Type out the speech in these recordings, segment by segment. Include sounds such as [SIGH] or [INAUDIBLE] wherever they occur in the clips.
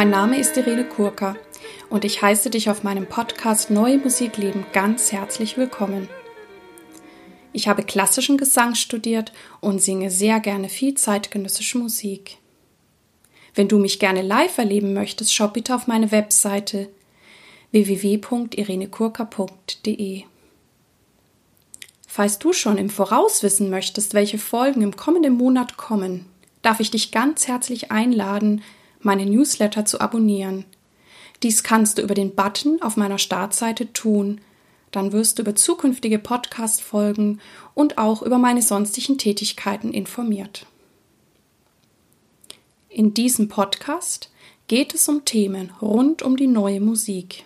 Mein Name ist Irene Kurka und ich heiße dich auf meinem Podcast Neue Musik leben ganz herzlich willkommen. Ich habe klassischen Gesang studiert und singe sehr gerne viel zeitgenössische Musik. Wenn du mich gerne live erleben möchtest, schau bitte auf meine Webseite www.irenekurka.de. Falls du schon im Voraus wissen möchtest, welche Folgen im kommenden Monat kommen, darf ich dich ganz herzlich einladen, meine Newsletter zu abonnieren. Dies kannst du über den Button auf meiner Startseite tun. Dann wirst du über zukünftige Podcast-Folgen und auch über meine sonstigen Tätigkeiten informiert. In diesem Podcast geht es um Themen rund um die neue Musik.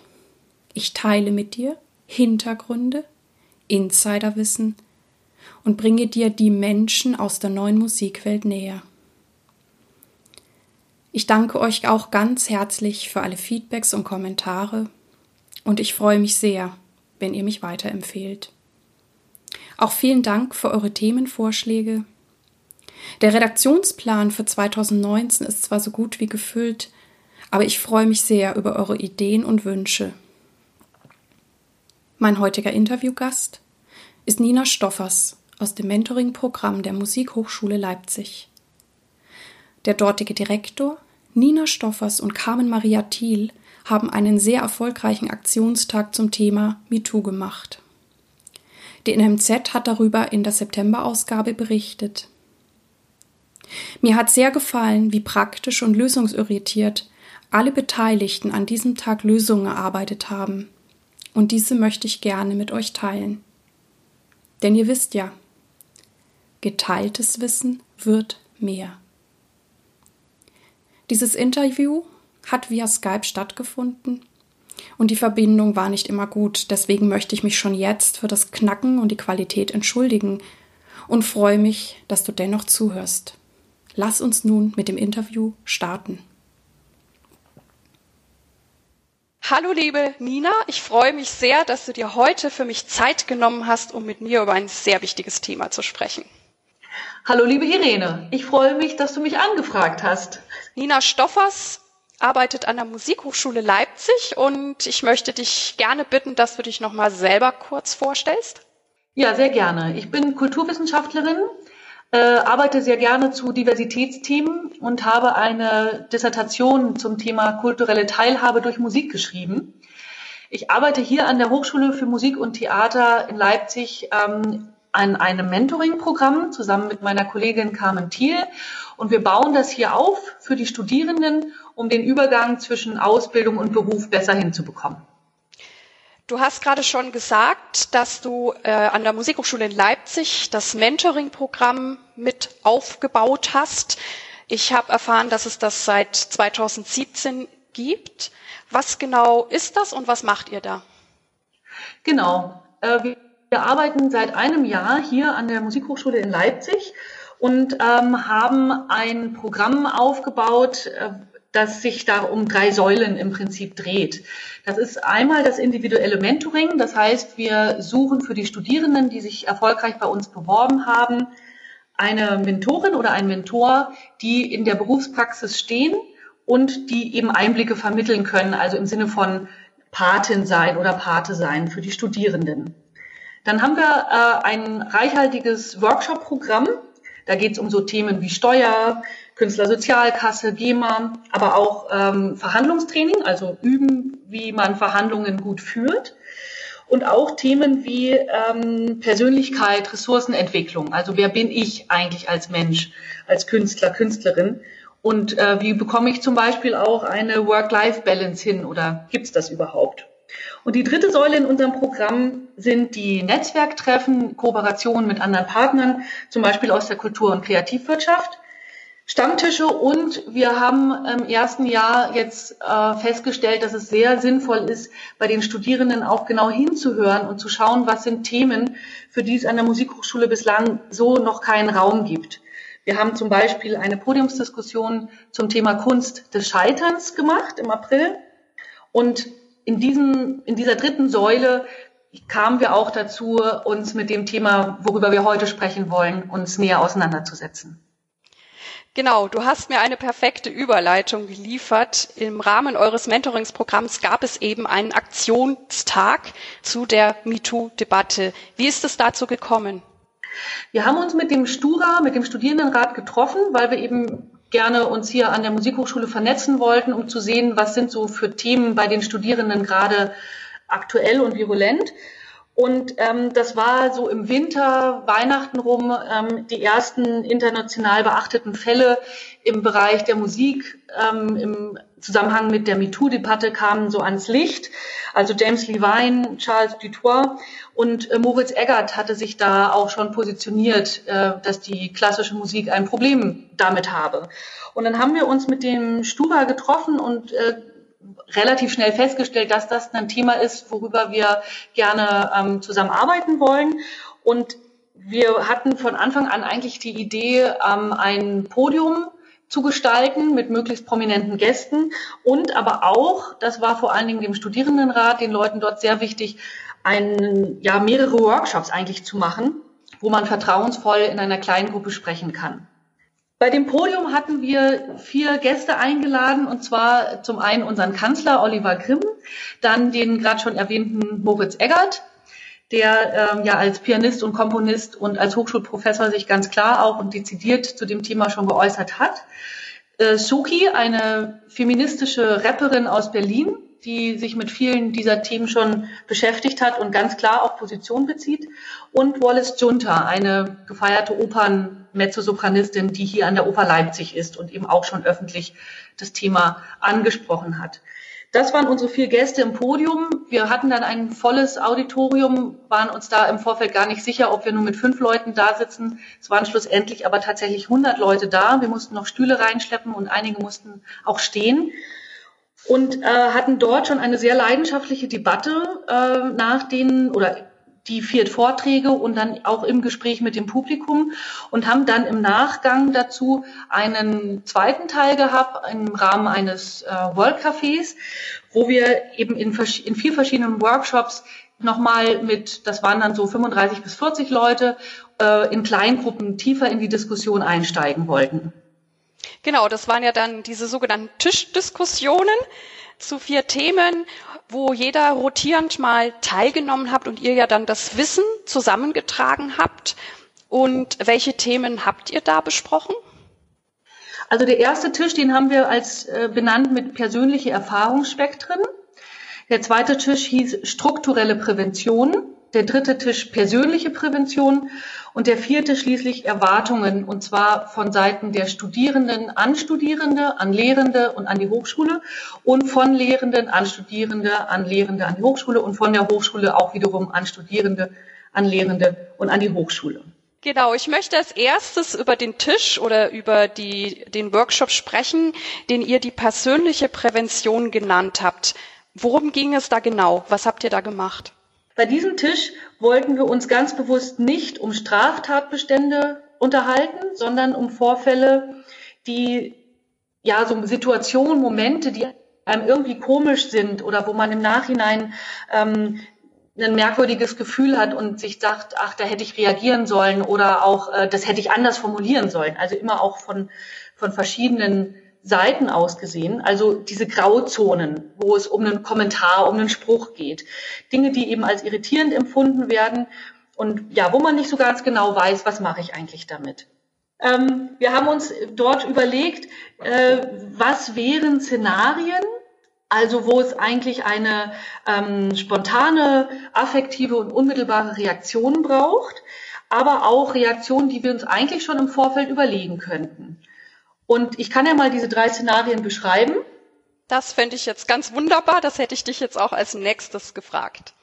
Ich teile mit dir Hintergründe, Insiderwissen und bringe dir die Menschen aus der neuen Musikwelt näher. Ich danke euch auch ganz herzlich für alle Feedbacks und Kommentare und ich freue mich sehr, wenn ihr mich weiterempfehlt. Auch vielen Dank für eure Themenvorschläge. Der Redaktionsplan für 2019 ist zwar so gut wie gefüllt, aber ich freue mich sehr über eure Ideen und Wünsche. Mein heutiger Interviewgast ist Nina Stoffers aus dem Mentoring-Programm der Musikhochschule Leipzig. Der dortige Direktor Nina Stoffers und Carmen Maria Thiel haben einen sehr erfolgreichen Aktionstag zum Thema MeToo gemacht. Die NMZ hat darüber in der September-Ausgabe berichtet. Mir hat sehr gefallen, wie praktisch und lösungsorientiert alle Beteiligten an diesem Tag Lösungen erarbeitet haben. Und diese möchte ich gerne mit euch teilen. Denn ihr wisst ja, geteiltes Wissen wird mehr. Dieses Interview hat via Skype stattgefunden und die Verbindung war nicht immer gut. Deswegen möchte ich mich schon jetzt für das Knacken und die Qualität entschuldigen und freue mich, dass du dennoch zuhörst. Lass uns nun mit dem Interview starten. Hallo liebe Nina, ich freue mich sehr, dass du dir heute für mich Zeit genommen hast, um mit mir über ein sehr wichtiges Thema zu sprechen. Hallo liebe Irene, ich freue mich, dass du mich angefragt hast. Nina Stoffers arbeitet an der Musikhochschule Leipzig und ich möchte dich gerne bitten, dass du dich noch mal selber kurz vorstellst. Ja, sehr gerne. Ich bin Kulturwissenschaftlerin, äh, arbeite sehr gerne zu Diversitätsthemen und habe eine Dissertation zum Thema kulturelle Teilhabe durch Musik geschrieben. Ich arbeite hier an der Hochschule für Musik und Theater in Leipzig ähm, an einem Mentoring-Programm zusammen mit meiner Kollegin Carmen Thiel. Und wir bauen das hier auf für die Studierenden, um den Übergang zwischen Ausbildung und Beruf besser hinzubekommen. Du hast gerade schon gesagt, dass du äh, an der Musikhochschule in Leipzig das Mentoring-Programm mit aufgebaut hast. Ich habe erfahren, dass es das seit 2017 gibt. Was genau ist das und was macht ihr da? Genau. Äh, wir arbeiten seit einem Jahr hier an der Musikhochschule in Leipzig und ähm, haben ein Programm aufgebaut, äh, das sich da um drei Säulen im Prinzip dreht. Das ist einmal das individuelle Mentoring, das heißt, wir suchen für die Studierenden, die sich erfolgreich bei uns beworben haben, eine Mentorin oder ein Mentor, die in der Berufspraxis stehen und die eben Einblicke vermitteln können, also im Sinne von Patin sein oder Pate sein für die Studierenden. Dann haben wir äh, ein reichhaltiges Workshop-Programm. Da geht es um so Themen wie Steuer, Künstlersozialkasse, GEMA, aber auch ähm, Verhandlungstraining, also üben, wie man Verhandlungen gut führt. Und auch Themen wie ähm, Persönlichkeit, Ressourcenentwicklung. Also wer bin ich eigentlich als Mensch, als Künstler, Künstlerin? Und äh, wie bekomme ich zum Beispiel auch eine Work-Life-Balance hin oder gibt's das überhaupt? Und die dritte Säule in unserem Programm sind die Netzwerktreffen, Kooperationen mit anderen Partnern, zum Beispiel aus der Kultur- und Kreativwirtschaft. Stammtische und wir haben im ersten Jahr jetzt äh, festgestellt, dass es sehr sinnvoll ist, bei den Studierenden auch genau hinzuhören und zu schauen, was sind Themen, für die es an der Musikhochschule bislang so noch keinen Raum gibt. Wir haben zum Beispiel eine Podiumsdiskussion zum Thema Kunst des Scheiterns gemacht im April und in, diesem, in dieser dritten Säule kamen wir auch dazu, uns mit dem Thema, worüber wir heute sprechen wollen, uns näher auseinanderzusetzen. Genau, du hast mir eine perfekte Überleitung geliefert. Im Rahmen eures Mentoringsprogramms gab es eben einen Aktionstag zu der MeToo-Debatte. Wie ist es dazu gekommen? Wir haben uns mit dem Stura, mit dem Studierendenrat getroffen, weil wir eben gerne uns hier an der Musikhochschule vernetzen wollten, um zu sehen, was sind so für Themen bei den Studierenden gerade aktuell und virulent. Und ähm, das war so im Winter, Weihnachten rum, ähm, die ersten international beachteten Fälle im Bereich der Musik ähm, im Zusammenhang mit der MeToo-Debatte kamen so ans Licht. Also James Levine, Charles Dutoit und äh, Moritz Eggert hatte sich da auch schon positioniert, äh, dass die klassische Musik ein Problem damit habe. Und dann haben wir uns mit dem Stuba getroffen und äh, relativ schnell festgestellt, dass das ein Thema ist, worüber wir gerne ähm, zusammenarbeiten wollen. Und wir hatten von Anfang an eigentlich die Idee, ähm, ein Podium zu gestalten mit möglichst prominenten Gästen und aber auch, das war vor allen Dingen dem Studierendenrat, den Leuten dort sehr wichtig, ein, ja, mehrere Workshops eigentlich zu machen, wo man vertrauensvoll in einer kleinen Gruppe sprechen kann. Bei dem Podium hatten wir vier Gäste eingeladen, und zwar zum einen unseren Kanzler Oliver Grimm, dann den gerade schon erwähnten Moritz Eggert, der ähm, ja als Pianist und Komponist und als Hochschulprofessor sich ganz klar auch und dezidiert zu dem Thema schon geäußert hat. Äh, Suki, eine feministische Rapperin aus Berlin, die sich mit vielen dieser Themen schon beschäftigt hat und ganz klar auch Position bezieht. Und Wallace Junta, eine gefeierte Opern-Mezzosopranistin, die hier an der Oper Leipzig ist und eben auch schon öffentlich das Thema angesprochen hat. Das waren unsere vier Gäste im Podium. Wir hatten dann ein volles Auditorium, waren uns da im Vorfeld gar nicht sicher, ob wir nur mit fünf Leuten da sitzen. Es waren schlussendlich aber tatsächlich 100 Leute da. Wir mussten noch Stühle reinschleppen und einige mussten auch stehen und äh, hatten dort schon eine sehr leidenschaftliche Debatte äh, nach den oder die vier Vorträge und dann auch im Gespräch mit dem Publikum und haben dann im Nachgang dazu einen zweiten Teil gehabt im Rahmen eines äh, World Cafés, wo wir eben in, in vier verschiedenen Workshops nochmal mit, das waren dann so 35 bis 40 Leute, äh, in Kleingruppen tiefer in die Diskussion einsteigen wollten. Genau, das waren ja dann diese sogenannten Tischdiskussionen zu vier Themen, wo jeder rotierend mal teilgenommen hat und ihr ja dann das Wissen zusammengetragen habt. Und welche Themen habt ihr da besprochen? Also der erste Tisch, den haben wir als äh, benannt mit persönliche Erfahrungsspektren. Der zweite Tisch hieß strukturelle Prävention der dritte Tisch persönliche Prävention und der vierte schließlich Erwartungen, und zwar von Seiten der Studierenden an Studierende, an Lehrende und an die Hochschule und von Lehrenden an Studierende, an Lehrende an die Hochschule und von der Hochschule auch wiederum an Studierende, an Lehrende und an die Hochschule. Genau, ich möchte als erstes über den Tisch oder über die, den Workshop sprechen, den ihr die persönliche Prävention genannt habt. Worum ging es da genau? Was habt ihr da gemacht? Bei diesem Tisch wollten wir uns ganz bewusst nicht um Straftatbestände unterhalten, sondern um Vorfälle, die ja so Situationen, Momente, die einem irgendwie komisch sind oder wo man im Nachhinein ähm, ein merkwürdiges Gefühl hat und sich sagt, ach, da hätte ich reagieren sollen oder auch, äh, das hätte ich anders formulieren sollen. Also immer auch von, von verschiedenen Seiten ausgesehen, also diese Grauzonen, wo es um einen Kommentar, um einen Spruch geht. Dinge, die eben als irritierend empfunden werden und ja, wo man nicht so ganz genau weiß, was mache ich eigentlich damit. Ähm, wir haben uns dort überlegt, äh, was wären Szenarien, also wo es eigentlich eine ähm, spontane, affektive und unmittelbare Reaktion braucht, aber auch Reaktionen, die wir uns eigentlich schon im Vorfeld überlegen könnten. Und ich kann ja mal diese drei Szenarien beschreiben. Das fände ich jetzt ganz wunderbar. Das hätte ich dich jetzt auch als nächstes gefragt.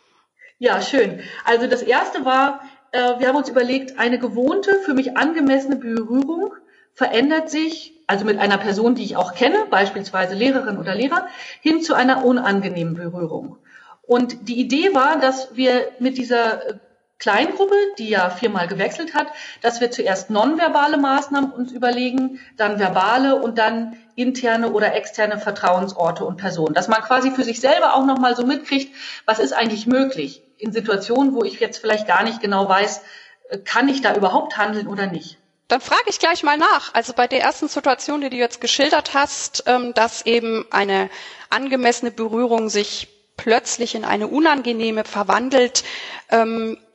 Ja, schön. Also das erste war, äh, wir haben uns überlegt, eine gewohnte, für mich angemessene Berührung verändert sich, also mit einer Person, die ich auch kenne, beispielsweise Lehrerin oder Lehrer, hin zu einer unangenehmen Berührung. Und die Idee war, dass wir mit dieser äh, Kleingruppe, die ja viermal gewechselt hat, dass wir zuerst nonverbale Maßnahmen uns überlegen, dann verbale und dann interne oder externe Vertrauensorte und Personen. Dass man quasi für sich selber auch nochmal so mitkriegt, was ist eigentlich möglich in Situationen, wo ich jetzt vielleicht gar nicht genau weiß, äh, kann ich da überhaupt handeln oder nicht. Dann frage ich gleich mal nach. Also bei der ersten Situation, die du jetzt geschildert hast, ähm, dass eben eine angemessene Berührung sich plötzlich in eine unangenehme verwandelt.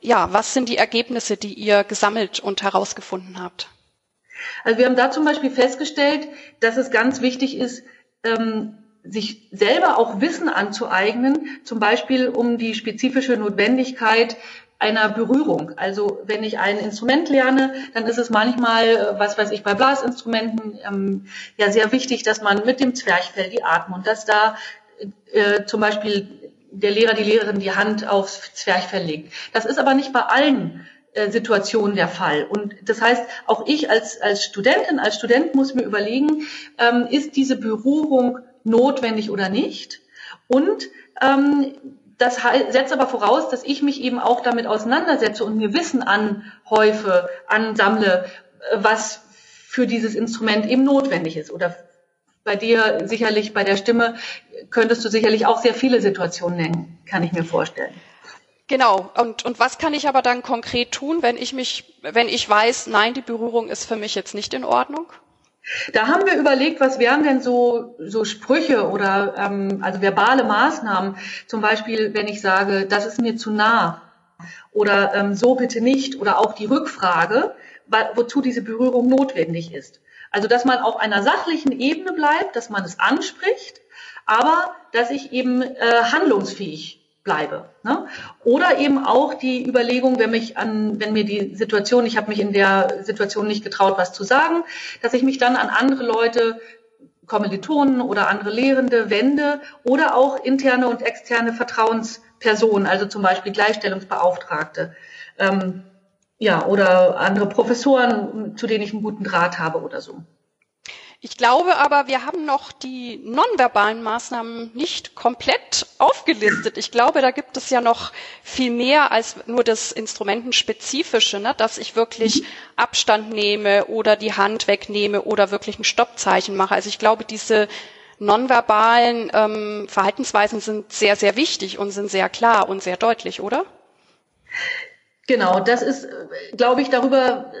Ja, was sind die Ergebnisse, die ihr gesammelt und herausgefunden habt? Also wir haben da zum Beispiel festgestellt, dass es ganz wichtig ist, ähm, sich selber auch Wissen anzueignen, zum Beispiel um die spezifische Notwendigkeit einer Berührung. Also wenn ich ein Instrument lerne, dann ist es manchmal, äh, was weiß ich, bei Blasinstrumenten ähm, ja sehr wichtig, dass man mit dem Zwerchfell die Atmung, dass da äh, zum Beispiel der Lehrer, die Lehrerin die Hand aufs Zwerchfell legt. Das ist aber nicht bei allen äh, Situationen der Fall. Und das heißt, auch ich als, als Studentin, als Student muss mir überlegen, ähm, ist diese Berührung notwendig oder nicht? Und ähm, das setzt aber voraus, dass ich mich eben auch damit auseinandersetze und mir Wissen anhäufe, ansammle, äh, was für dieses Instrument eben notwendig ist. Oder bei dir sicherlich, bei der Stimme, könntest du sicherlich auch sehr viele Situationen nennen, kann ich mir vorstellen. Genau. Und, und was kann ich aber dann konkret tun, wenn ich mich, wenn ich weiß, nein, die Berührung ist für mich jetzt nicht in Ordnung? Da haben wir überlegt, was wären denn so, so Sprüche oder ähm, also verbale Maßnahmen. Zum Beispiel, wenn ich sage, das ist mir zu nah oder ähm, so bitte nicht oder auch die Rückfrage, wozu diese Berührung notwendig ist. Also dass man auf einer sachlichen Ebene bleibt, dass man es anspricht, aber dass ich eben äh, handlungsfähig bleibe. Ne? Oder eben auch die Überlegung, wenn mich an, wenn mir die Situation, ich habe mich in der Situation nicht getraut, was zu sagen, dass ich mich dann an andere Leute Kommilitonen oder andere Lehrende wende oder auch interne und externe Vertrauenspersonen, also zum Beispiel Gleichstellungsbeauftragte, ähm, ja, oder andere Professoren, zu denen ich einen guten Draht habe oder so. Ich glaube aber, wir haben noch die nonverbalen Maßnahmen nicht komplett aufgelistet. Ich glaube, da gibt es ja noch viel mehr als nur das Instrumentenspezifische, ne? dass ich wirklich Abstand nehme oder die Hand wegnehme oder wirklich ein Stoppzeichen mache. Also ich glaube, diese nonverbalen ähm, Verhaltensweisen sind sehr, sehr wichtig und sind sehr klar und sehr deutlich, oder? Genau, das ist, glaube ich, darüber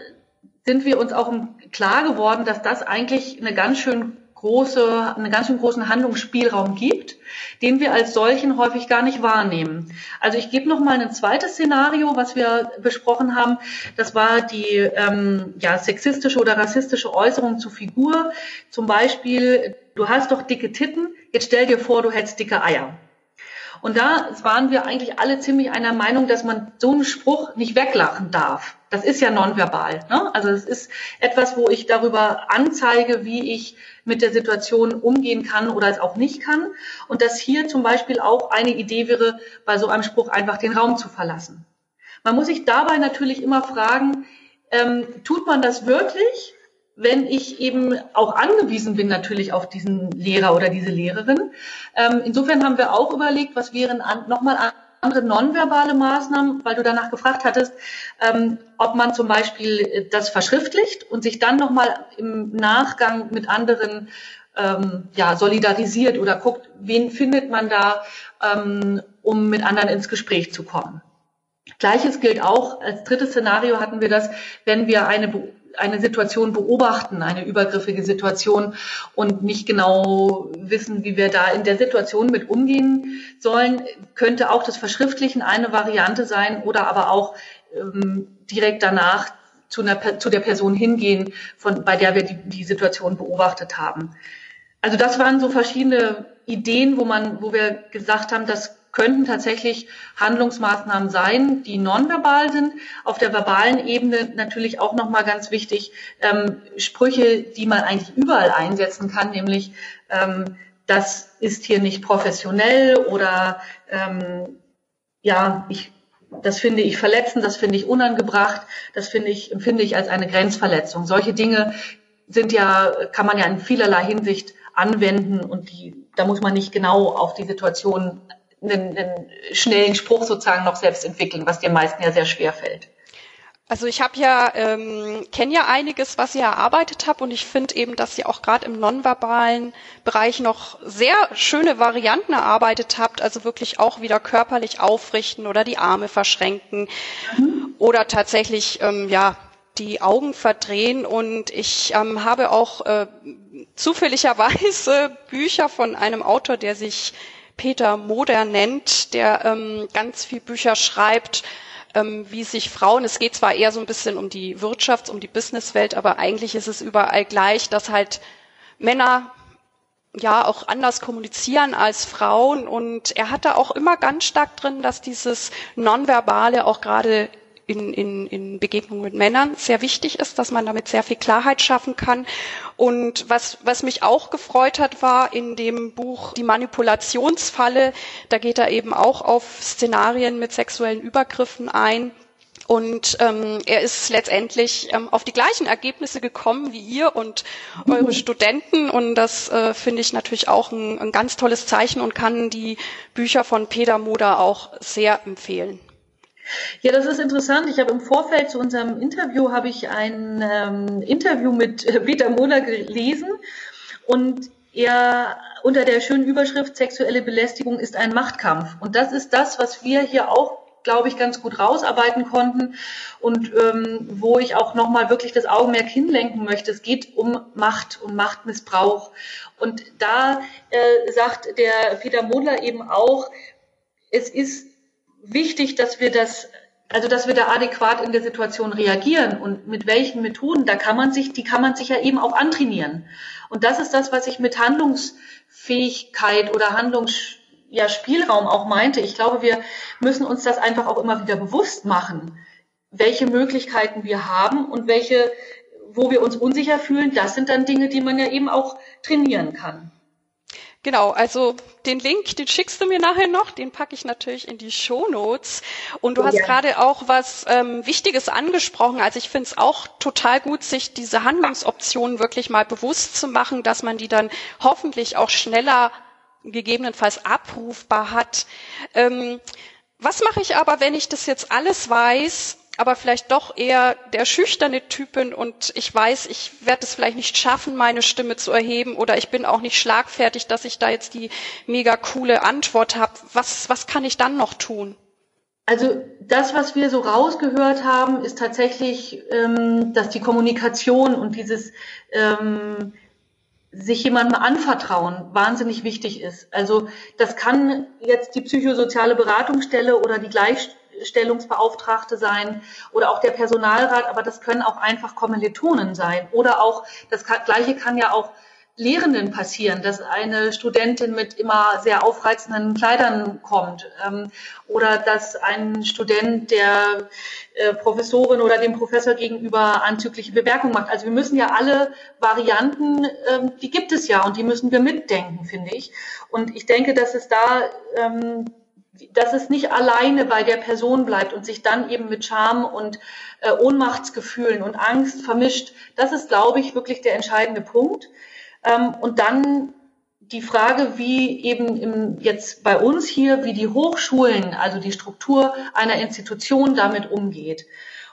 sind wir uns auch klar geworden, dass das eigentlich eine ganz schön große, einen ganz schön großen Handlungsspielraum gibt, den wir als solchen häufig gar nicht wahrnehmen. Also ich gebe noch mal ein zweites Szenario, was wir besprochen haben. Das war die ähm, ja, sexistische oder rassistische Äußerung zur Figur. Zum Beispiel, du hast doch dicke Titten, jetzt stell dir vor, du hättest dicke Eier. Und da waren wir eigentlich alle ziemlich einer Meinung, dass man so einen Spruch nicht weglachen darf. Das ist ja nonverbal. Ne? Also es ist etwas, wo ich darüber anzeige, wie ich mit der Situation umgehen kann oder es auch nicht kann. Und dass hier zum Beispiel auch eine Idee wäre, bei so einem Spruch einfach den Raum zu verlassen. Man muss sich dabei natürlich immer fragen, ähm, tut man das wirklich? Wenn ich eben auch angewiesen bin natürlich auf diesen Lehrer oder diese Lehrerin. Ähm, insofern haben wir auch überlegt, was wären an, nochmal andere nonverbale Maßnahmen, weil du danach gefragt hattest, ähm, ob man zum Beispiel das verschriftlicht und sich dann nochmal im Nachgang mit anderen ähm, ja, solidarisiert oder guckt, wen findet man da, ähm, um mit anderen ins Gespräch zu kommen. Gleiches gilt auch, als drittes Szenario hatten wir das, wenn wir eine eine Situation beobachten, eine übergriffige Situation und nicht genau wissen, wie wir da in der Situation mit umgehen sollen, könnte auch das Verschriftlichen eine Variante sein oder aber auch ähm, direkt danach zu, einer, zu der Person hingehen, von, bei der wir die, die Situation beobachtet haben. Also das waren so verschiedene Ideen, wo man, wo wir gesagt haben, das könnten tatsächlich Handlungsmaßnahmen sein, die nonverbal sind. Auf der verbalen Ebene natürlich auch nochmal ganz wichtig, ähm, Sprüche, die man eigentlich überall einsetzen kann, nämlich ähm, das ist hier nicht professionell oder ähm, ja, ich, das finde ich verletzend, das finde ich unangebracht, das finde ich, empfinde ich als eine Grenzverletzung. Solche Dinge sind ja, kann man ja in vielerlei Hinsicht anwenden und die, da muss man nicht genau auf die Situation einen, einen schnellen Spruch sozusagen noch selbst entwickeln, was den meisten ja sehr schwer fällt. Also ich habe ja ähm, kenne ja einiges, was ihr erarbeitet habt und ich finde eben, dass ihr auch gerade im nonverbalen Bereich noch sehr schöne Varianten erarbeitet habt, also wirklich auch wieder körperlich aufrichten oder die Arme verschränken mhm. oder tatsächlich ähm, ja die Augen verdrehen. Und ich ähm, habe auch äh, zufälligerweise [LAUGHS] Bücher von einem Autor, der sich Peter Moder nennt, der ähm, ganz viel Bücher schreibt, ähm, wie sich Frauen, es geht zwar eher so ein bisschen um die Wirtschafts-, um die Businesswelt, aber eigentlich ist es überall gleich, dass halt Männer ja auch anders kommunizieren als Frauen. Und er hatte auch immer ganz stark drin, dass dieses Nonverbale auch gerade in, in, in Begegnungen mit Männern sehr wichtig ist, dass man damit sehr viel Klarheit schaffen kann. Und was, was mich auch gefreut hat, war in dem Buch Die Manipulationsfalle, da geht er eben auch auf Szenarien mit sexuellen Übergriffen ein. Und ähm, er ist letztendlich ähm, auf die gleichen Ergebnisse gekommen wie ihr und eure Studenten. Und das äh, finde ich natürlich auch ein, ein ganz tolles Zeichen und kann die Bücher von Peter Moder auch sehr empfehlen. Ja, das ist interessant. Ich habe im Vorfeld zu unserem Interview habe ich ein ähm, Interview mit [LAUGHS] Peter Moder gelesen und er unter der schönen Überschrift sexuelle Belästigung ist ein Machtkampf. Und das ist das, was wir hier auch glaube ich, ganz gut rausarbeiten konnten und ähm, wo ich auch nochmal wirklich das Augenmerk hinlenken möchte. Es geht um Macht, um Machtmissbrauch. Und da äh, sagt der Peter Modler eben auch, es ist wichtig, dass wir das also dass wir da adäquat in der Situation reagieren und mit welchen Methoden, da kann man sich, die kann man sich ja eben auch antrainieren. Und das ist das, was ich mit Handlungsfähigkeit oder Handlungs ja, auch meinte. Ich glaube, wir müssen uns das einfach auch immer wieder bewusst machen, welche Möglichkeiten wir haben und welche, wo wir uns unsicher fühlen. Das sind dann Dinge, die man ja eben auch trainieren kann. Genau, also den Link, den schickst du mir nachher noch, den packe ich natürlich in die Show Notes. Und du hast ja. gerade auch was ähm, Wichtiges angesprochen. Also ich finde es auch total gut, sich diese Handlungsoptionen wirklich mal bewusst zu machen, dass man die dann hoffentlich auch schneller gegebenenfalls abrufbar hat. Ähm, was mache ich aber, wenn ich das jetzt alles weiß aber vielleicht doch eher der schüchterne Typ bin und ich weiß, ich werde es vielleicht nicht schaffen, meine Stimme zu erheben oder ich bin auch nicht schlagfertig, dass ich da jetzt die mega coole Antwort habe. Was, was kann ich dann noch tun? Also das, was wir so rausgehört haben, ist tatsächlich, ähm, dass die Kommunikation und dieses ähm, sich jemandem anvertrauen wahnsinnig wichtig ist. Also das kann jetzt die psychosoziale Beratungsstelle oder die Gleich Stellungsbeauftragte sein oder auch der Personalrat, aber das können auch einfach Kommilitonen sein. Oder auch, das Gleiche kann ja auch Lehrenden passieren, dass eine Studentin mit immer sehr aufreizenden Kleidern kommt ähm, oder dass ein Student der äh, Professorin oder dem Professor gegenüber anzügliche Bemerkungen macht. Also wir müssen ja alle Varianten, ähm, die gibt es ja und die müssen wir mitdenken, finde ich. Und ich denke, dass es da ähm, dass es nicht alleine bei der Person bleibt und sich dann eben mit Scham und äh, Ohnmachtsgefühlen und Angst vermischt. Das ist, glaube ich, wirklich der entscheidende Punkt. Ähm, und dann die Frage, wie eben im, jetzt bei uns hier, wie die Hochschulen, also die Struktur einer Institution damit umgeht.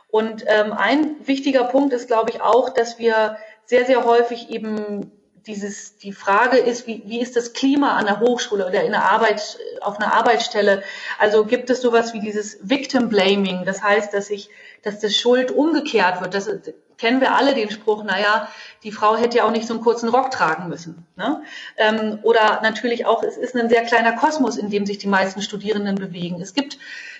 Und ähm, ein wichtiger Punkt ist, glaube ich, auch, dass wir sehr, sehr häufig eben dieses, die Frage ist, wie, wie ist das Klima an der Hochschule oder in der Arbeit, auf einer Arbeitsstelle? Also gibt es sowas wie dieses Victim Blaming? Das heißt, dass sich, dass das Schuld umgekehrt wird. Das kennen wir alle den Spruch, naja, die Frau hätte ja auch nicht so einen kurzen Rock tragen müssen. Ne? Ähm, oder natürlich auch, es ist ein sehr kleiner Kosmos, in dem sich die meisten Studierenden bewegen. Es gibt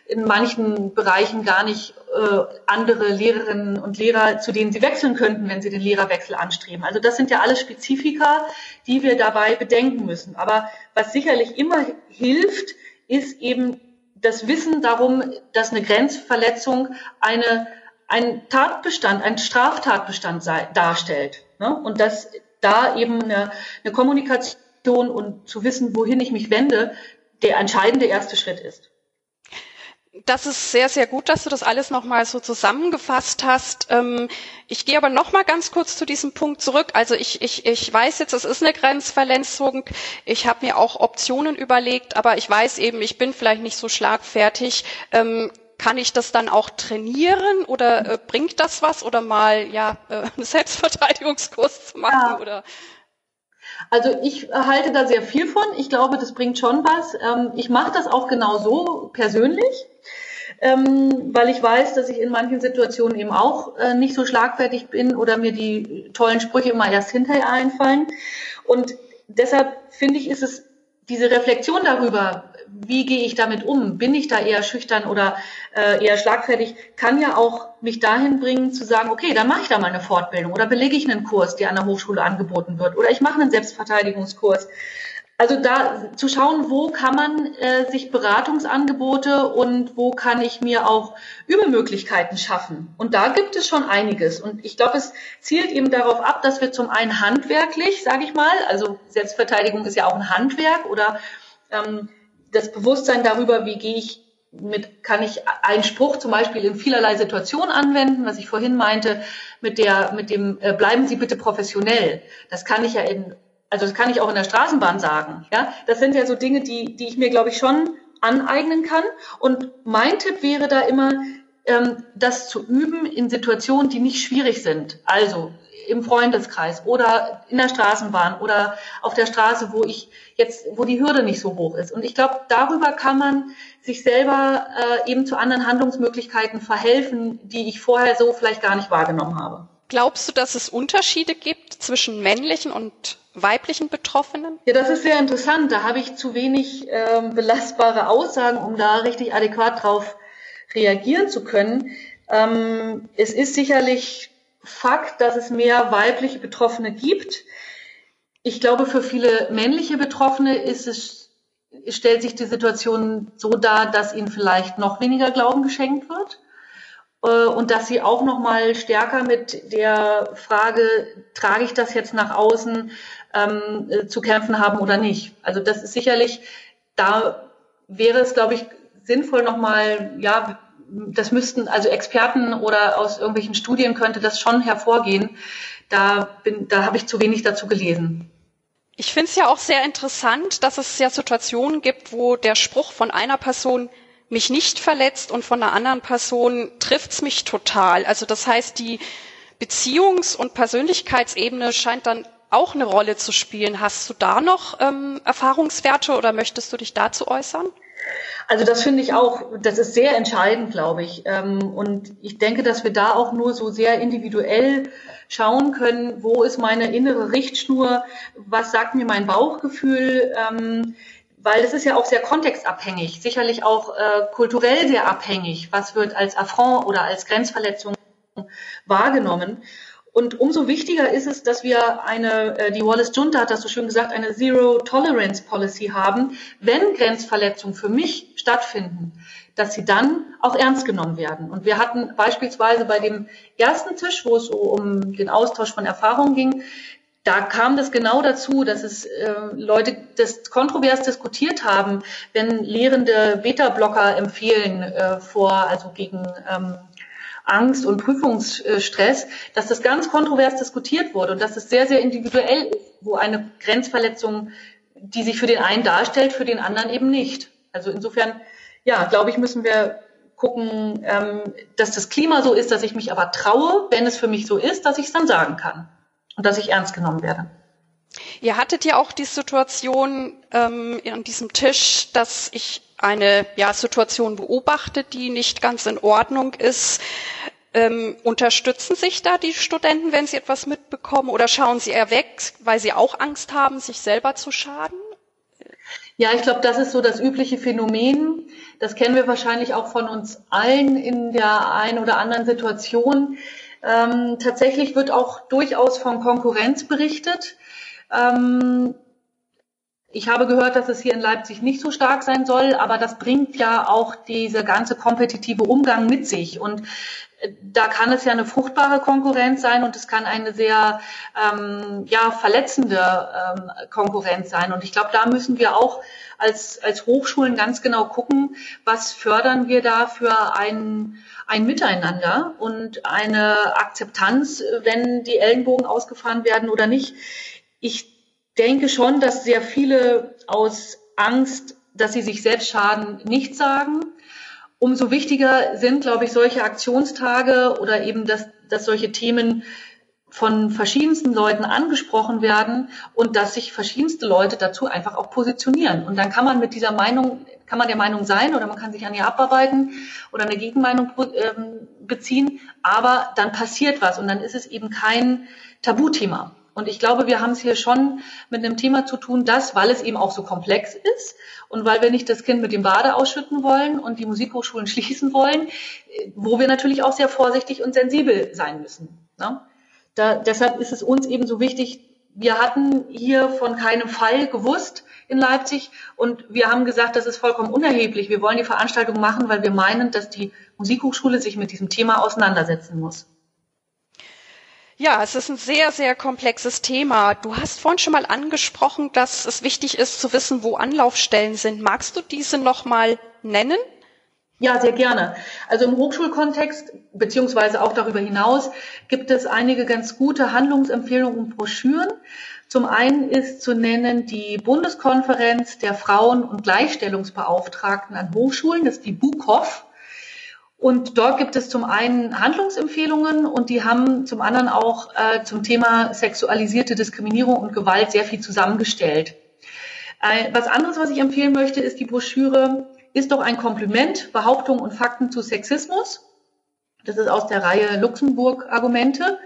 in manchen Bereichen gar nicht äh, andere Lehrerinnen und Lehrer, zu denen sie wechseln könnten, wenn sie den Lehrerwechsel anstreben. Also das sind ja alles Spezifika, die wir dabei bedenken müssen. Aber was sicherlich immer hilft, ist eben das Wissen darum, dass eine Grenzverletzung eine, ein Tatbestand, ein Straftatbestand sei, darstellt. Ne? Und dass da eben eine, eine Kommunikation und zu wissen, wohin ich mich wende, der entscheidende erste Schritt ist das ist sehr, sehr gut, dass du das alles nochmal so zusammengefasst hast. Ähm, ich gehe aber nochmal ganz kurz zu diesem Punkt zurück. Also ich, ich, ich weiß jetzt, es ist eine Grenzverletzung. Ich habe mir auch Optionen überlegt, aber ich weiß eben, ich bin vielleicht nicht so schlagfertig. Ähm, kann ich das dann auch trainieren oder äh, bringt das was oder mal ja äh, einen Selbstverteidigungskurs zu machen ja. oder also ich halte da sehr viel von. Ich glaube, das bringt schon was. Ähm, ich mache das auch genau so persönlich. Ähm, weil ich weiß, dass ich in manchen Situationen eben auch äh, nicht so schlagfertig bin oder mir die tollen Sprüche immer erst hinterher einfallen. Und deshalb finde ich, ist es diese Reflexion darüber, wie gehe ich damit um? Bin ich da eher schüchtern oder äh, eher schlagfertig? Kann ja auch mich dahin bringen zu sagen, okay, dann mache ich da mal eine Fortbildung oder belege ich einen Kurs, der an der Hochschule angeboten wird oder ich mache einen Selbstverteidigungskurs. Also da zu schauen, wo kann man äh, sich Beratungsangebote und wo kann ich mir auch Übemöglichkeiten schaffen. Und da gibt es schon einiges. Und ich glaube, es zielt eben darauf ab, dass wir zum einen handwerklich, sage ich mal, also Selbstverteidigung ist ja auch ein Handwerk oder ähm, das Bewusstsein darüber, wie gehe ich mit, kann ich einen Spruch zum Beispiel in vielerlei Situationen anwenden, was ich vorhin meinte, mit der, mit dem, äh, bleiben Sie bitte professionell. Das kann ich ja in also das kann ich auch in der Straßenbahn sagen. Ja, das sind ja so Dinge, die, die ich mir, glaube ich, schon aneignen kann. Und mein Tipp wäre da immer, ähm, das zu üben in Situationen, die nicht schwierig sind. Also im Freundeskreis oder in der Straßenbahn oder auf der Straße, wo ich jetzt, wo die Hürde nicht so hoch ist. Und ich glaube, darüber kann man sich selber äh, eben zu anderen Handlungsmöglichkeiten verhelfen, die ich vorher so vielleicht gar nicht wahrgenommen habe. Glaubst du, dass es Unterschiede gibt zwischen männlichen und weiblichen Betroffenen? Ja, das ist sehr interessant. Da habe ich zu wenig ähm, belastbare Aussagen, um da richtig adäquat drauf reagieren zu können. Ähm, es ist sicherlich Fakt, dass es mehr weibliche Betroffene gibt. Ich glaube, für viele männliche Betroffene ist es, stellt sich die Situation so dar, dass ihnen vielleicht noch weniger Glauben geschenkt wird. Äh, und dass sie auch noch mal stärker mit der Frage, trage ich das jetzt nach außen, ähm, äh, zu kämpfen haben oder nicht. Also das ist sicherlich, da wäre es, glaube ich, sinnvoll noch mal, ja, das müssten also Experten oder aus irgendwelchen Studien könnte das schon hervorgehen. Da bin, da habe ich zu wenig dazu gelesen. Ich finde es ja auch sehr interessant, dass es ja Situationen gibt, wo der Spruch von einer Person mich nicht verletzt und von einer anderen Person trifft's mich total. Also das heißt, die Beziehungs- und Persönlichkeitsebene scheint dann auch eine Rolle zu spielen. Hast du da noch ähm, Erfahrungswerte oder möchtest du dich dazu äußern? Also das finde ich auch, das ist sehr entscheidend, glaube ich. Ähm, und ich denke, dass wir da auch nur so sehr individuell schauen können, wo ist meine innere Richtschnur, was sagt mir mein Bauchgefühl, ähm, weil es ist ja auch sehr kontextabhängig, sicherlich auch äh, kulturell sehr abhängig, was wird als Affront oder als Grenzverletzung wahrgenommen. Und umso wichtiger ist es, dass wir eine, äh, die Wallace Junta hat das so schön gesagt, eine Zero Tolerance Policy haben, wenn Grenzverletzungen für mich stattfinden, dass sie dann auch ernst genommen werden. Und wir hatten beispielsweise bei dem ersten Tisch, wo es so um den Austausch von Erfahrungen ging, da kam das genau dazu, dass es äh, Leute das kontrovers diskutiert haben, wenn Lehrende Beta-Blocker empfehlen äh, vor, also gegen ähm, Angst und Prüfungsstress, dass das ganz kontrovers diskutiert wurde und dass es sehr, sehr individuell ist, wo eine Grenzverletzung, die sich für den einen darstellt, für den anderen eben nicht. Also insofern, ja, glaube ich, müssen wir gucken, ähm, dass das Klima so ist, dass ich mich aber traue, wenn es für mich so ist, dass ich es dann sagen kann und dass ich ernst genommen werde. Ihr hattet ja auch die Situation ähm, an diesem Tisch, dass ich eine ja, Situation beobachte, die nicht ganz in Ordnung ist. Ähm, unterstützen sich da die Studenten, wenn sie etwas mitbekommen, oder schauen sie eher weg, weil sie auch Angst haben, sich selber zu schaden? Ja, ich glaube, das ist so das übliche Phänomen. Das kennen wir wahrscheinlich auch von uns allen in der einen oder anderen Situation ähm, tatsächlich wird auch durchaus von Konkurrenz berichtet. Ähm, ich habe gehört, dass es hier in Leipzig nicht so stark sein soll, aber das bringt ja auch diese ganze kompetitive Umgang mit sich. Und äh, da kann es ja eine fruchtbare Konkurrenz sein und es kann eine sehr ähm, ja, verletzende ähm, Konkurrenz sein. Und ich glaube, da müssen wir auch als, als Hochschulen ganz genau gucken, was fördern wir da für ein, ein Miteinander und eine Akzeptanz, wenn die Ellenbogen ausgefahren werden oder nicht. Ich denke schon, dass sehr viele aus Angst, dass sie sich selbst schaden, nicht sagen. Umso wichtiger sind, glaube ich, solche Aktionstage oder eben, dass, dass solche Themen von verschiedensten Leuten angesprochen werden und dass sich verschiedenste Leute dazu einfach auch positionieren. Und dann kann man mit dieser Meinung, kann man der Meinung sein oder man kann sich an ihr abarbeiten oder eine Gegenmeinung ähm, beziehen, aber dann passiert was und dann ist es eben kein Tabuthema. Und ich glaube, wir haben es hier schon mit einem Thema zu tun, das, weil es eben auch so komplex ist und weil wir nicht das Kind mit dem Bade ausschütten wollen und die Musikhochschulen [LAUGHS] schließen wollen, wo wir natürlich auch sehr vorsichtig und sensibel sein müssen. Ne? Da, deshalb ist es uns eben so wichtig, wir hatten hier von keinem Fall gewusst in Leipzig und wir haben gesagt, das ist vollkommen unerheblich. Wir wollen die Veranstaltung machen, weil wir meinen, dass die Musikhochschule sich mit diesem Thema auseinandersetzen muss. Ja, es ist ein sehr, sehr komplexes Thema. Du hast vorhin schon mal angesprochen, dass es wichtig ist zu wissen, wo Anlaufstellen sind. Magst du diese noch mal nennen? Ja, sehr gerne. Also im Hochschulkontext beziehungsweise auch darüber hinaus gibt es einige ganz gute Handlungsempfehlungen und Broschüren. Zum einen ist zu nennen die Bundeskonferenz der Frauen- und Gleichstellungsbeauftragten an Hochschulen, das ist die BUKOV. Und dort gibt es zum einen Handlungsempfehlungen und die haben zum anderen auch äh, zum Thema sexualisierte Diskriminierung und Gewalt sehr viel zusammengestellt. Äh, was anderes, was ich empfehlen möchte, ist die Broschüre ist doch ein Kompliment, Behauptungen und Fakten zu Sexismus. Das ist aus der Reihe Luxemburg-Argumente.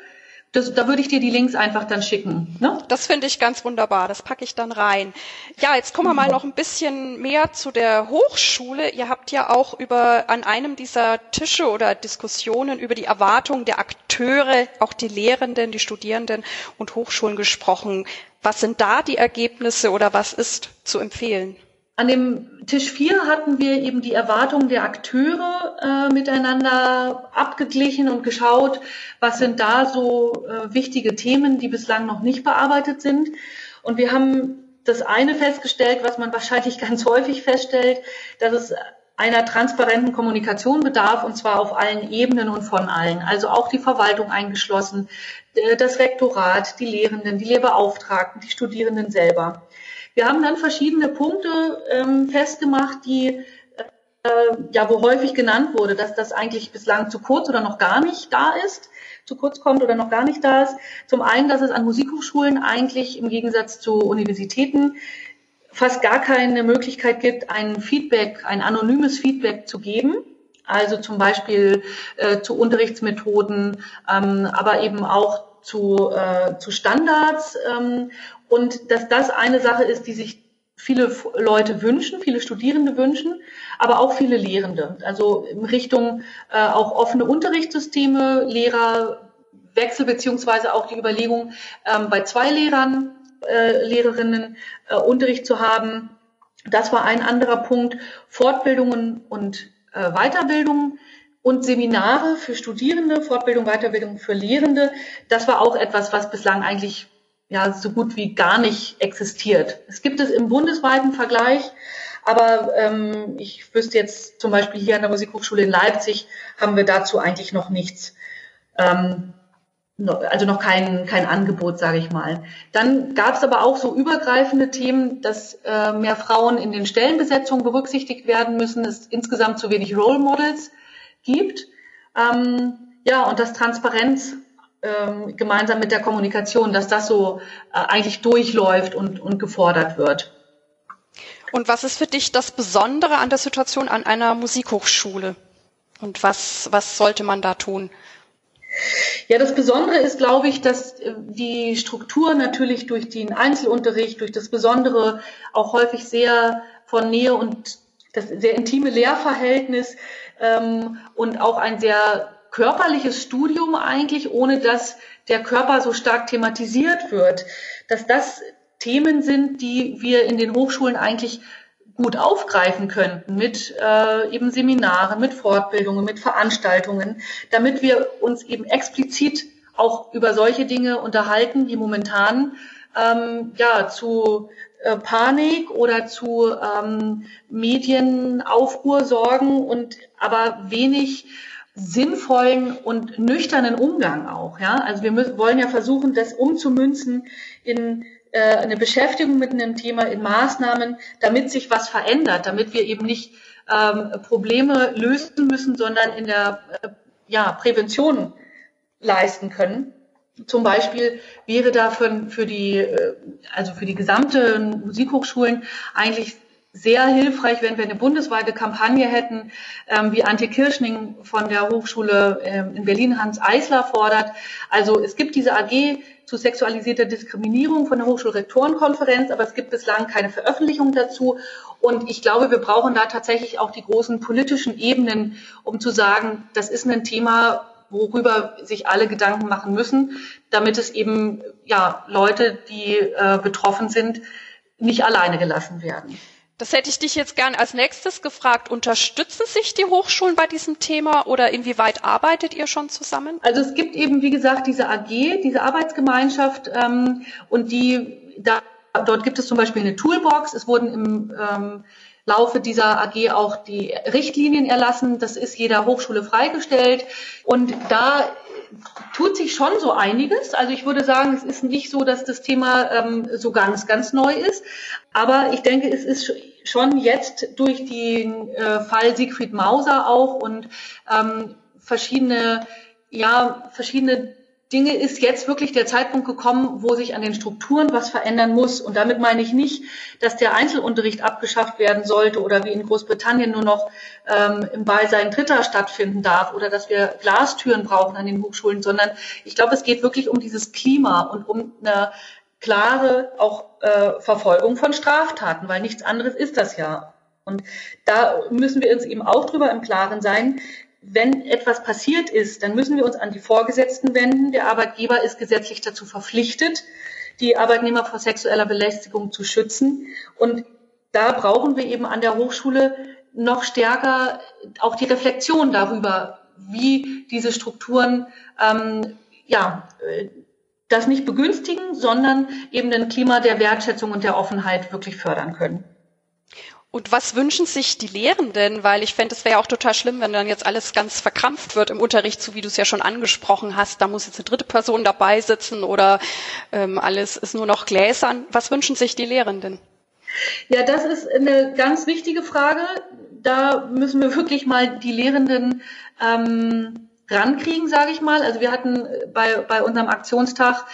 Das, da würde ich dir die Links einfach dann schicken. Ne? Das finde ich ganz wunderbar. Das packe ich dann rein. Ja, jetzt kommen wir mal noch ein bisschen mehr zu der Hochschule. Ihr habt ja auch über an einem dieser Tische oder Diskussionen über die Erwartungen der Akteure, auch die Lehrenden, die Studierenden und Hochschulen gesprochen. Was sind da die Ergebnisse oder was ist zu empfehlen? An dem Tisch 4 hatten wir eben die Erwartungen der Akteure äh, miteinander abgeglichen und geschaut, was sind da so äh, wichtige Themen, die bislang noch nicht bearbeitet sind. Und wir haben das eine festgestellt, was man wahrscheinlich [LAUGHS] ganz häufig feststellt, dass es einer transparenten Kommunikation bedarf, und zwar auf allen Ebenen und von allen. Also auch die Verwaltung eingeschlossen, das Rektorat, die Lehrenden, die Lehrbeauftragten, die Studierenden selber. Wir haben dann verschiedene Punkte ähm, festgemacht, die äh, ja, wo häufig genannt wurde, dass das eigentlich bislang zu kurz oder noch gar nicht da ist, zu kurz kommt oder noch gar nicht da ist. Zum einen, dass es an Musikhochschulen eigentlich im Gegensatz zu Universitäten fast gar keine Möglichkeit gibt, ein Feedback, ein anonymes Feedback zu geben. Also zum Beispiel äh, zu Unterrichtsmethoden, ähm, aber eben auch zu, äh, zu Standards ähm, und dass das eine Sache ist, die sich viele Leute wünschen, viele Studierende wünschen, aber auch viele Lehrende. Also in Richtung äh, auch offene Unterrichtssysteme, Lehrerwechsel beziehungsweise auch die Überlegung, ähm, bei zwei Lehrern, äh, Lehrerinnen äh, Unterricht zu haben. Das war ein anderer Punkt. Fortbildungen und äh, Weiterbildungen und Seminare für Studierende, Fortbildung, Weiterbildung für Lehrende. Das war auch etwas, was bislang eigentlich ja so gut wie gar nicht existiert. Es gibt es im bundesweiten Vergleich, aber ähm, ich wüsste jetzt zum Beispiel hier an der Musikhochschule in Leipzig haben wir dazu eigentlich noch nichts. Ähm, also noch kein, kein Angebot, sage ich mal. Dann gab es aber auch so übergreifende Themen, dass äh, mehr Frauen in den Stellenbesetzungen berücksichtigt werden müssen, es insgesamt zu wenig Role Models gibt. Ähm, ja, und dass Transparenz ähm, gemeinsam mit der Kommunikation, dass das so äh, eigentlich durchläuft und, und gefordert wird. Und was ist für dich das Besondere an der Situation an einer Musikhochschule? Und was, was sollte man da tun? Ja, das Besondere ist, glaube ich, dass äh, die Struktur natürlich durch den Einzelunterricht, durch das Besondere auch häufig sehr von Nähe und das sehr intime Lehrverhältnis ähm, und auch ein sehr körperliches Studium eigentlich, ohne dass der Körper so stark thematisiert wird, dass das Themen sind, die wir in den Hochschulen eigentlich gut aufgreifen könnten mit äh, eben Seminaren, mit Fortbildungen, mit Veranstaltungen, damit wir uns eben explizit auch über solche Dinge unterhalten, die momentan ähm, ja zu äh, Panik oder zu ähm, Medienaufruhr sorgen und aber wenig sinnvollen und nüchternen Umgang auch. Ja? Also wir müssen, wollen ja versuchen, das umzumünzen in äh, eine Beschäftigung mit einem Thema, in Maßnahmen, damit sich was verändert, damit wir eben nicht ähm, Probleme lösen müssen, sondern in der äh, ja, Prävention leisten können. Zum Beispiel wäre da für, für die, äh, also für die gesamte Musikhochschulen eigentlich sehr hilfreich, wenn wir eine bundesweite Kampagne hätten, ähm, wie Antje Kirschning von der Hochschule ähm, in Berlin Hans Eisler fordert. Also es gibt diese AG zu sexualisierter Diskriminierung von der Hochschulrektorenkonferenz, aber es gibt bislang keine Veröffentlichung dazu. Und ich glaube, wir brauchen da tatsächlich auch die großen politischen Ebenen, um zu sagen, das ist ein Thema, worüber sich alle Gedanken machen müssen, damit es eben ja Leute, die äh, betroffen sind, nicht alleine gelassen werden. Das hätte ich dich jetzt gern als nächstes gefragt. Unterstützen sich die Hochschulen bei diesem Thema oder inwieweit arbeitet ihr schon zusammen? Also es gibt eben, wie gesagt, diese AG, diese Arbeitsgemeinschaft ähm, und die, da, dort gibt es zum Beispiel eine Toolbox. Es wurden im ähm, Laufe dieser AG auch die Richtlinien erlassen. Das ist jeder Hochschule freigestellt. Und da tut sich schon so einiges. Also ich würde sagen, es ist nicht so, dass das Thema ähm, so ganz, ganz neu ist. Aber ich denke, es ist schon jetzt durch den äh, Fall Siegfried Mauser auch und ähm, verschiedene, ja, verschiedene Dinge ist jetzt wirklich der Zeitpunkt gekommen, wo sich an den Strukturen was verändern muss. Und damit meine ich nicht, dass der Einzelunterricht abgeschafft werden sollte oder wie in Großbritannien nur noch ähm, im Beisein Dritter stattfinden darf oder dass wir Glastüren brauchen an den Hochschulen, sondern ich glaube, es geht wirklich um dieses Klima und um eine klare auch äh, Verfolgung von Straftaten, weil nichts anderes ist das ja. Und da müssen wir uns eben auch drüber im Klaren sein, wenn etwas passiert ist, dann müssen wir uns an die Vorgesetzten wenden. Der Arbeitgeber ist gesetzlich dazu verpflichtet, die Arbeitnehmer vor sexueller Belästigung zu schützen. Und da brauchen wir eben an der Hochschule noch stärker auch die Reflexion darüber, wie diese Strukturen ähm, ja, äh, das nicht begünstigen, sondern eben ein Klima der Wertschätzung und der Offenheit wirklich fördern können. Und was wünschen sich die Lehrenden? Weil ich fände, es wäre ja auch total schlimm, wenn dann jetzt alles ganz verkrampft wird im Unterricht, so wie du es ja schon angesprochen hast. Da muss jetzt eine dritte Person dabei sitzen oder ähm, alles ist nur noch gläsern. Was wünschen sich die Lehrenden? Ja, das ist eine ganz wichtige Frage. Da müssen wir wirklich mal die Lehrenden ähm, rankriegen, sage ich mal. Also wir hatten bei, bei unserem Aktionstag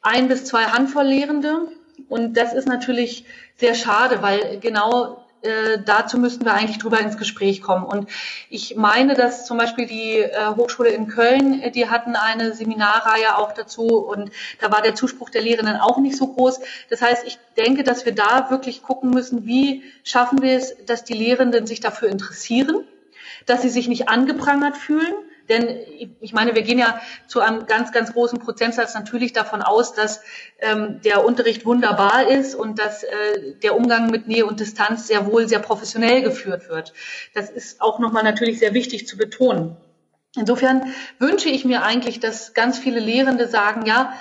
ein bis zwei Handvoll Lehrende. Und das ist natürlich sehr schade, weil genau äh, dazu müssten wir eigentlich drüber ins Gespräch kommen. Und ich meine, dass zum Beispiel die äh, Hochschule in Köln, äh, die hatten eine Seminarreihe auch dazu und da war der Zuspruch der Lehrenden auch nicht so groß. Das heißt, ich denke, dass wir da wirklich gucken müssen, wie schaffen wir es, dass die Lehrenden sich dafür interessieren, dass sie sich nicht angeprangert fühlen, denn ich meine, wir gehen ja zu einem ganz, ganz großen Prozentsatz natürlich davon aus, dass ähm, der Unterricht wunderbar ist und dass äh, der Umgang mit Nähe und Distanz sehr wohl sehr professionell geführt wird. Das ist auch nochmal natürlich sehr wichtig zu betonen. Insofern wünsche ich mir eigentlich, dass ganz viele Lehrende sagen, ja,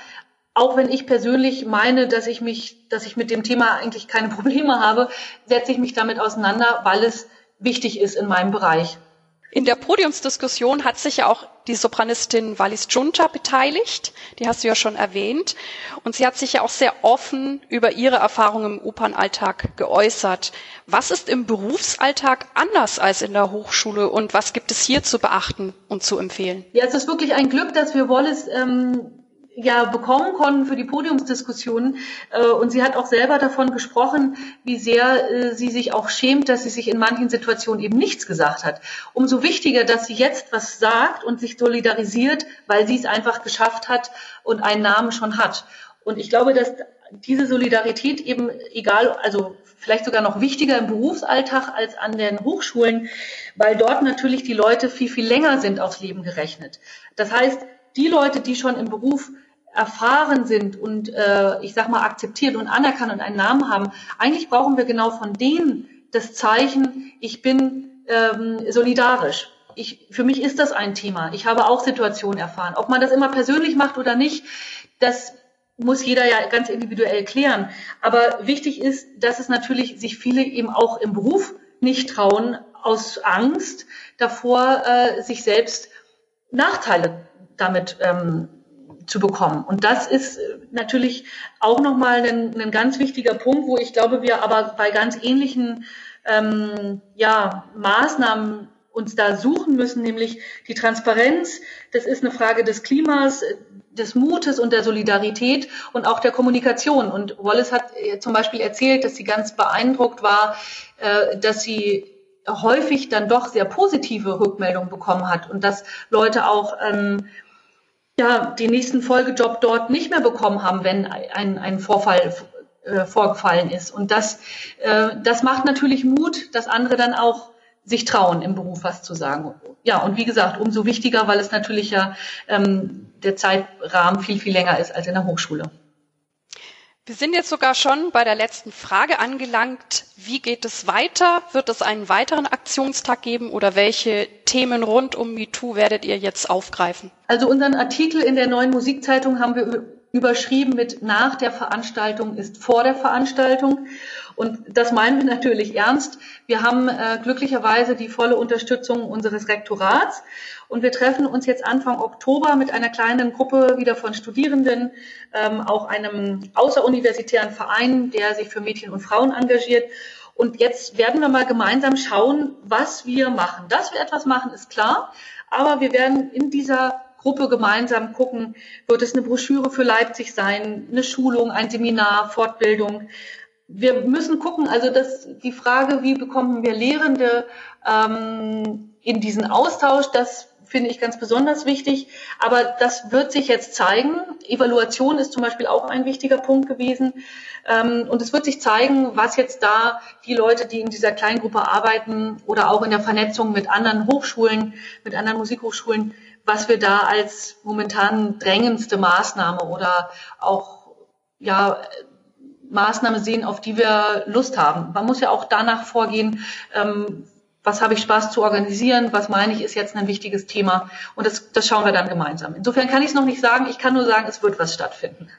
auch wenn ich persönlich meine, dass ich mich, dass ich mit dem Thema eigentlich keine [LAUGHS] Probleme habe, setze ich mich damit auseinander, weil es wichtig ist in meinem Bereich. In der Podiumsdiskussion hat sich ja auch die Sopranistin Wallis Junta beteiligt. Die hast du ja schon erwähnt. Und sie hat sich ja auch sehr offen über ihre Erfahrungen im Opernalltag geäußert. Was ist im Berufsalltag anders als in der Hochschule und was gibt es hier zu beachten und zu empfehlen? Ja, es ist wirklich ein Glück, dass wir Wallis ähm, ja bekommen konnten für die Podiumsdiskussionen. Äh, und sie hat auch selber davon gesprochen, wie sehr äh, sie sich auch schämt, dass sie sich in manchen Situationen eben nichts gesagt hat. Umso wichtiger, dass sie jetzt was sagt und sich solidarisiert, weil sie es einfach geschafft hat und einen Namen schon hat. Und ich glaube, dass diese Solidarität eben egal, also vielleicht sogar noch wichtiger im Berufsalltag als an den Hochschulen, weil dort natürlich die Leute viel, viel länger sind aufs Leben gerechnet. Das heißt, die Leute, die schon im Beruf erfahren sind und äh, ich sag mal akzeptiert und anerkannt und einen Namen haben, eigentlich brauchen wir genau von denen das Zeichen, ich bin ähm, solidarisch. Ich, für mich ist das ein Thema. Ich habe auch Situationen erfahren. Ob man das immer persönlich macht oder nicht, das muss jeder ja ganz individuell klären. Aber wichtig ist, dass es natürlich sich viele eben auch im Beruf nicht trauen, aus Angst davor, äh, sich selbst Nachteile damit ähm, zu bekommen. Und das ist äh, natürlich auch nochmal ein, ein ganz wichtiger Punkt, wo ich glaube, wir aber bei ganz ähnlichen ähm, ja, Maßnahmen uns da suchen müssen, nämlich die Transparenz. Das ist eine Frage des Klimas. des Mutes und der Solidarität und auch der Kommunikation. Und Wallace hat äh, zum Beispiel erzählt, dass sie ganz beeindruckt war, äh, dass sie häufig dann doch sehr positive Rückmeldungen bekommen hat und dass Leute auch ähm, ja, den nächsten Folgejob dort nicht mehr bekommen haben, wenn ein, ein Vorfall äh, vorgefallen ist. Und das, äh, das macht natürlich Mut, dass andere dann auch sich trauen, im Beruf was zu sagen. Ja, und wie gesagt, umso wichtiger, weil es natürlich ja ähm, der Zeitrahmen viel, viel länger ist als in der Hochschule. Wir sind jetzt sogar schon bei der letzten Frage angelangt. Wie geht es weiter? Wird es einen weiteren Aktionstag geben oder welche Themen rund um MeToo werdet ihr jetzt aufgreifen? Also unseren Artikel in der neuen Musikzeitung haben wir überschrieben mit nach der Veranstaltung ist vor der Veranstaltung. Und das meinen wir natürlich ernst. Wir haben äh, glücklicherweise die volle Unterstützung unseres Rektorats und wir treffen uns jetzt Anfang Oktober mit einer kleinen Gruppe wieder von Studierenden, ähm, auch einem außeruniversitären Verein, der sich für Mädchen und Frauen engagiert. Und jetzt werden wir mal gemeinsam schauen, was wir machen. Dass wir etwas machen, ist klar. Aber wir werden in dieser Gruppe gemeinsam gucken, wird es eine Broschüre für Leipzig sein, eine Schulung, ein Seminar, Fortbildung. Wir müssen gucken, also das, die Frage, wie bekommen wir Lehrende ähm, in diesen Austausch, das finde ich ganz besonders wichtig. Aber das wird sich jetzt zeigen. Evaluation ist zum Beispiel auch ein wichtiger Punkt gewesen. Ähm, und es wird sich zeigen, was jetzt da die Leute, die in dieser Kleingruppe arbeiten oder auch in der Vernetzung mit anderen Hochschulen, mit anderen Musikhochschulen, was wir da als momentan drängendste Maßnahme oder auch ja Maßnahme sehen, auf die wir Lust haben. Man muss ja auch danach vorgehen, ähm, was habe ich Spaß zu organisieren, was meine ich, ist jetzt ein wichtiges Thema. Und das, das schauen wir dann gemeinsam. Insofern kann ich es noch nicht sagen, ich kann nur sagen, es wird was stattfinden.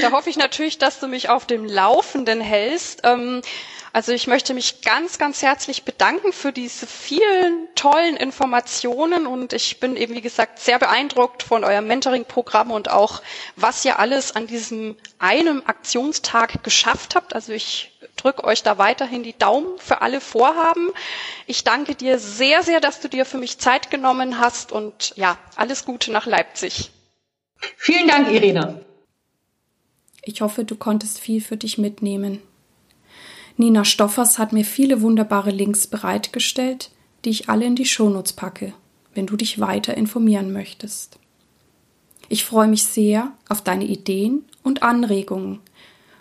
Da hoffe ich natürlich, dass du mich auf dem Laufenden hältst. Ähm, also ich möchte mich ganz, ganz herzlich bedanken für diese vielen tollen Informationen und ich bin eben, wie gesagt, sehr beeindruckt von eurem Mentoring-Programm und auch, was ihr alles an diesem einem Aktionstag geschafft habt. Also ich drücke euch da weiterhin die Daumen für alle Vorhaben. Ich danke dir sehr, sehr, dass du dir für mich Zeit genommen hast und ja, alles Gute nach Leipzig. Vielen Dank, Irene. Ich hoffe, du konntest viel für dich mitnehmen. Nina Stoffers hat mir viele wunderbare Links bereitgestellt, die ich alle in die Shownotes packe, wenn du dich weiter informieren möchtest. Ich freue mich sehr auf deine Ideen und Anregungen,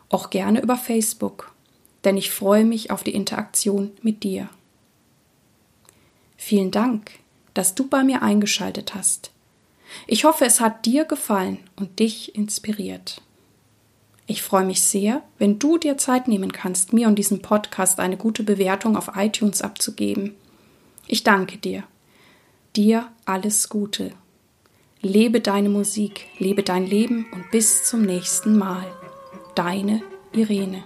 auch gerne über Facebook, denn ich freue mich auf die Interaktion mit dir. Vielen Dank, dass du bei mir eingeschaltet hast. Ich hoffe, es hat dir gefallen und dich inspiriert. Ich freue mich sehr, wenn du dir Zeit nehmen kannst, mir und diesem Podcast eine gute Bewertung auf iTunes abzugeben. Ich danke dir. Dir alles Gute. Lebe deine Musik, lebe dein Leben und bis zum nächsten Mal. Deine Irene.